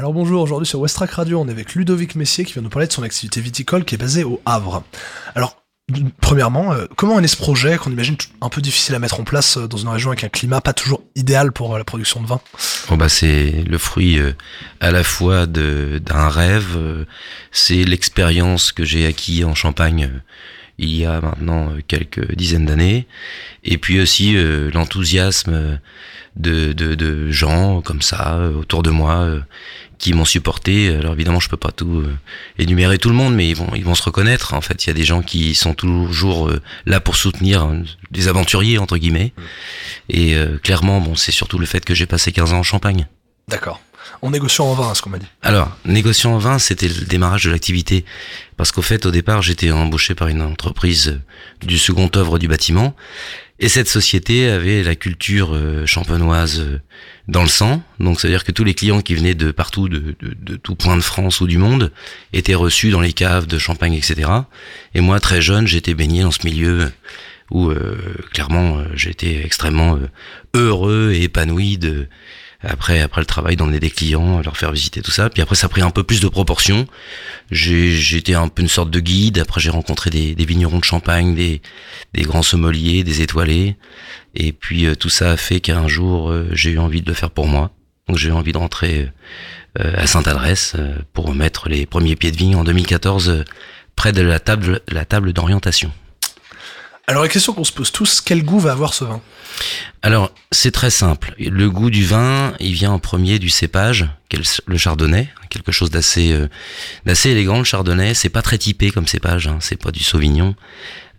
Alors bonjour, aujourd'hui sur Westrack Radio, on est avec Ludovic Messier qui vient nous parler de son activité viticole qui est basée au Havre. Alors, premièrement, euh, comment est né ce projet qu'on imagine un peu difficile à mettre en place euh, dans une région avec un climat pas toujours idéal pour euh, la production de vin? Oh bah C'est le fruit à la fois d'un rêve, c'est l'expérience que j'ai acquis en Champagne il y a maintenant quelques dizaines d'années, et puis aussi l'enthousiasme de, de, de, gens comme ça autour de moi qui m'ont supporté. Alors évidemment, je peux pas tout euh, énumérer tout le monde, mais ils vont ils vont se reconnaître. En fait, il y a des gens qui sont toujours euh, là pour soutenir euh, des aventuriers entre guillemets. Et clairement, bon, c'est surtout le fait que j'ai passé 15 ans en Champagne. D'accord. En négociant en vin, ce qu'on m'a dit. Alors, négociant en vin, c'était le démarrage de l'activité. Parce qu'au fait, au départ, j'étais embauché par une entreprise du second œuvre du bâtiment. Et cette société avait la culture euh, champenoise euh, dans le sang. Donc, c'est-à-dire que tous les clients qui venaient de partout, de, de, de, tout point de France ou du monde, étaient reçus dans les caves de champagne, etc. Et moi, très jeune, j'étais baigné dans ce milieu où, euh, clairement, j'étais extrêmement heureux et épanoui de après, après le travail, d'emmener des clients, leur faire visiter tout ça. Puis après, ça a pris un peu plus de proportions. Été un peu une sorte de guide. Après, j'ai rencontré des, des, vignerons de champagne, des, des, grands sommeliers, des étoilés. Et puis euh, tout ça a fait qu'un jour, euh, j'ai eu envie de le faire pour moi. Donc j'ai eu envie de rentrer euh, à Sainte-Adresse pour mettre les premiers pieds de vigne en 2014 près de la table, la table d'orientation. Alors la question qu'on se pose tous, quel goût va avoir ce vin? Alors c'est très simple. Le goût du vin, il vient en premier du cépage, le chardonnay, quelque chose d'assez euh, d'assez élégant. Le chardonnay, c'est pas très typé comme cépage, hein. c'est pas du sauvignon,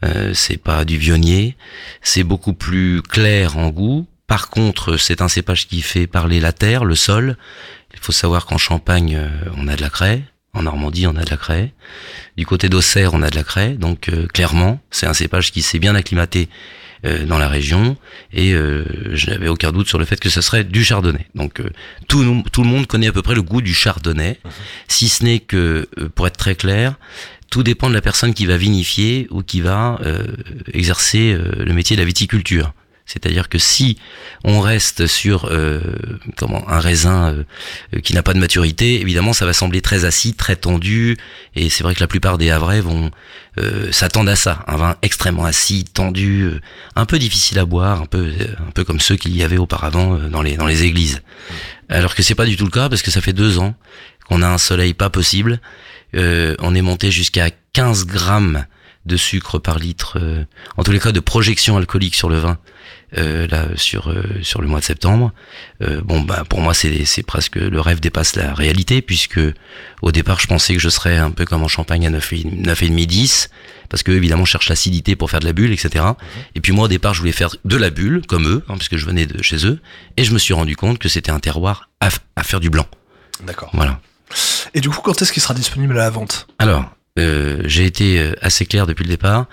euh, c'est pas du vionnier, c'est beaucoup plus clair en goût. Par contre, c'est un cépage qui fait parler la terre, le sol. Il faut savoir qu'en Champagne, euh, on a de la craie, en Normandie, on a de la craie. Du côté d'Auxerre, on a de la craie. Donc euh, clairement, c'est un cépage qui s'est bien acclimaté euh, dans la région et euh, je n'avais aucun doute sur le fait que ce serait du chardonnay. Donc tout, tout le monde connaît à peu près le goût du chardonnay, mhm. si ce n'est que, pour être très clair, tout dépend de la personne qui va vinifier ou qui va exercer le métier de la viticulture. C'est-à-dire que si on reste sur euh, comment un raisin euh, qui n'a pas de maturité, évidemment ça va sembler très acide, très tendu, et c'est vrai que la plupart des Havrais vont euh, s'attendre à ça, un vin extrêmement acide, tendu, un peu difficile à boire, un peu un peu comme ceux qu'il y avait auparavant dans les dans les églises. Alors que c'est pas du tout le cas parce que ça fait deux ans qu'on a un soleil pas possible. on est monté jusqu'à 15 grammes de sucre par litre, en tous les cas de projection alcoolique sur le vin euh, là sur euh, sur le mois de septembre. Euh, bon bah pour moi c'est c'est presque le rêve dépasse la réalité puisque au départ je pensais que je serais un peu comme en Champagne à 9 et, 9 et demi 10 parce que évidemment je cherche l'acidité pour faire de la bulle etc. Mhm. Et puis moi au départ je voulais faire de la bulle comme eux hein, puisque je venais de chez eux et je me suis rendu compte que c'était un terroir à, à faire du blanc. D'accord. Voilà. Et du coup quand est-ce qu'il sera disponible à la vente? Alors euh, j'ai été euh, assez clair depuis le départ.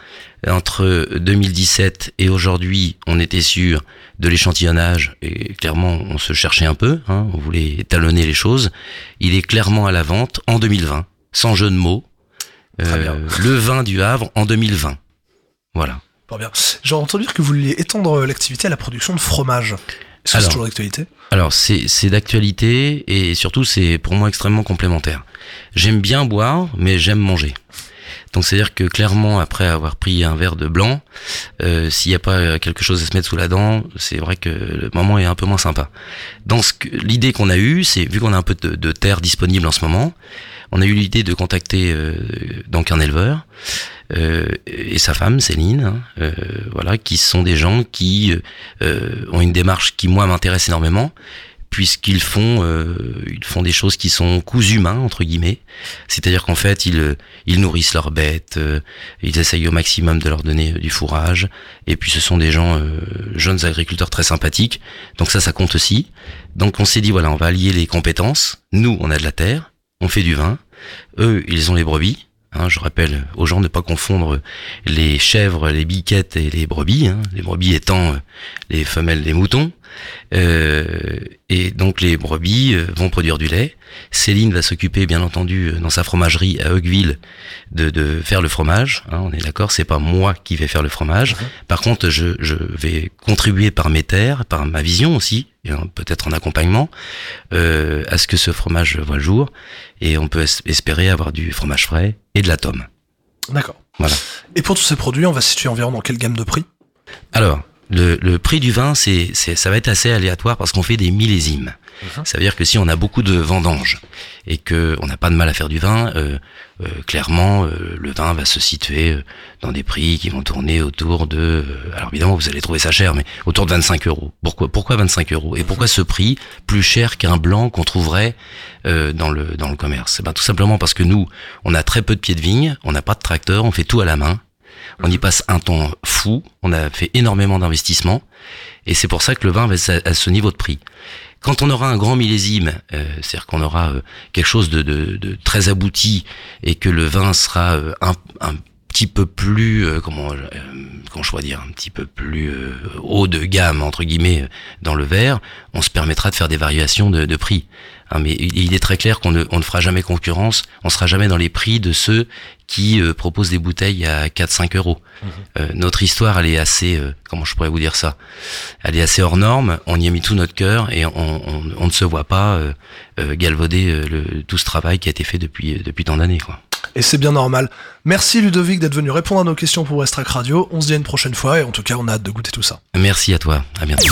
Entre 2017 et aujourd'hui, on était sûr de l'échantillonnage et clairement, on se cherchait un peu. Hein, on voulait étalonner les choses. Il est clairement à la vente en 2020, sans jeu de mots. Euh, le vin du Havre en 2020. Voilà. bien. J'ai entendu dire que vous vouliez étendre l'activité à la production de fromage. Est-ce que c'est toujours d'actualité? Alors, c'est d'actualité et surtout, c'est pour moi extrêmement complémentaire. J'aime bien boire, mais j'aime manger. Donc c'est-à-dire que clairement, après avoir pris un verre de blanc, euh, s'il n'y a pas quelque chose à se mettre sous la dent, c'est vrai que le moment est un peu moins sympa. Donc l'idée qu'on a eue, c'est vu qu'on a un peu de, terre disponible en ce moment, on a eu l'idée de contacter euh, donc un éleveur euh, et sa femme Céline, hein, euh, voilà, qui sont des gens qui ont une démarche qui moi m'intéresse énormément puisqu'ils font euh, ils font des choses qui sont coups humains entre guillemets. C'est-à-dire qu'en fait ils ils nourrissent leurs bêtes euh, ils essayent au maximum de leur donner du fourrage. Et puis ce sont des gens euh, jeunes agriculteurs très sympathiques. Donc ça ça compte aussi. Donc on s'est dit voilà on va allier les compétences. Nous on a de la terre on fait du vin. Eux ils ont les brebis. Hein, je rappelle aux gens de ne pas confondre les chèvres, les biquettes et les brebis. Hein, les brebis étant les femelles des moutons. Euh, et donc les brebis euh, vont produire du lait. Céline va s'occuper, bien entendu, dans sa fromagerie à Hugueville, de, de faire le fromage. Hein, on est d'accord, c'est pas moi qui vais faire le fromage. Mhm. Par contre, je, je vais contribuer par mes terres, par ma vision aussi, et peut-être en accompagnement, euh, à ce que ce fromage voit le jour. Et on peut es- espérer avoir du fromage frais et de la tome. D'accord. Voilà. Et pour tous ces produits, on va situer environ dans quelle gamme de prix? Alors, le, le prix du vin, c'est, c'est, ça va être assez aléatoire parce qu'on fait des millésimes. Mhm. Ça veut dire que si on a beaucoup de vendanges et que on n'a pas de mal à faire du vin, euh, euh, clairement, euh, le vin va se situer euh, dans des prix qui vont tourner autour de... euh, alors évidemment, vous allez trouver ça cher, mais autour de 25 euros. Pourquoi, pourquoi 25 euros Et pourquoi ce prix plus cher qu'un blanc qu'on trouverait euh, dans, le, dans le commerce? Eh ben, Tout simplement parce que nous, on a très peu de pieds de vigne, on n'a pas de tracteur, on fait tout à la main. On y passe un temps fou, on a fait énormément d'investissements, et c'est pour ça que le vin va être à ce niveau de prix. Quand on aura un grand millésime, euh, c'est-à-dire qu'on aura euh, quelque chose de, de- de très abouti et que le vin sera euh, un, un petit peu plus, euh, comment, pourrais dire, un petit peu plus euh, haut de gamme entre guillemets dans le verre, on se permettra de faire des variations de, de prix. Hein, mais il est très clair qu'on ne, on ne fera jamais concurrence, on sera jamais dans les prix de ceux qui euh, proposent des bouteilles à 4-5 euros. Euh, notre histoire, elle est assez, euh, comment je pourrais vous dire ça? Elle est assez hors norme. On y a mis tout notre cœur et on, on, on ne se voit pas euh, euh, galvauder euh, le, tout ce travail qui a été fait depuis depuis tant d'années, quoi. Et c'est bien normal. Merci Ludovic d'être venu répondre à nos questions pour Westrack Radio. On se dit à une prochaine fois et en tout cas, on a hâte de goûter tout ça. Merci à toi. À bientôt.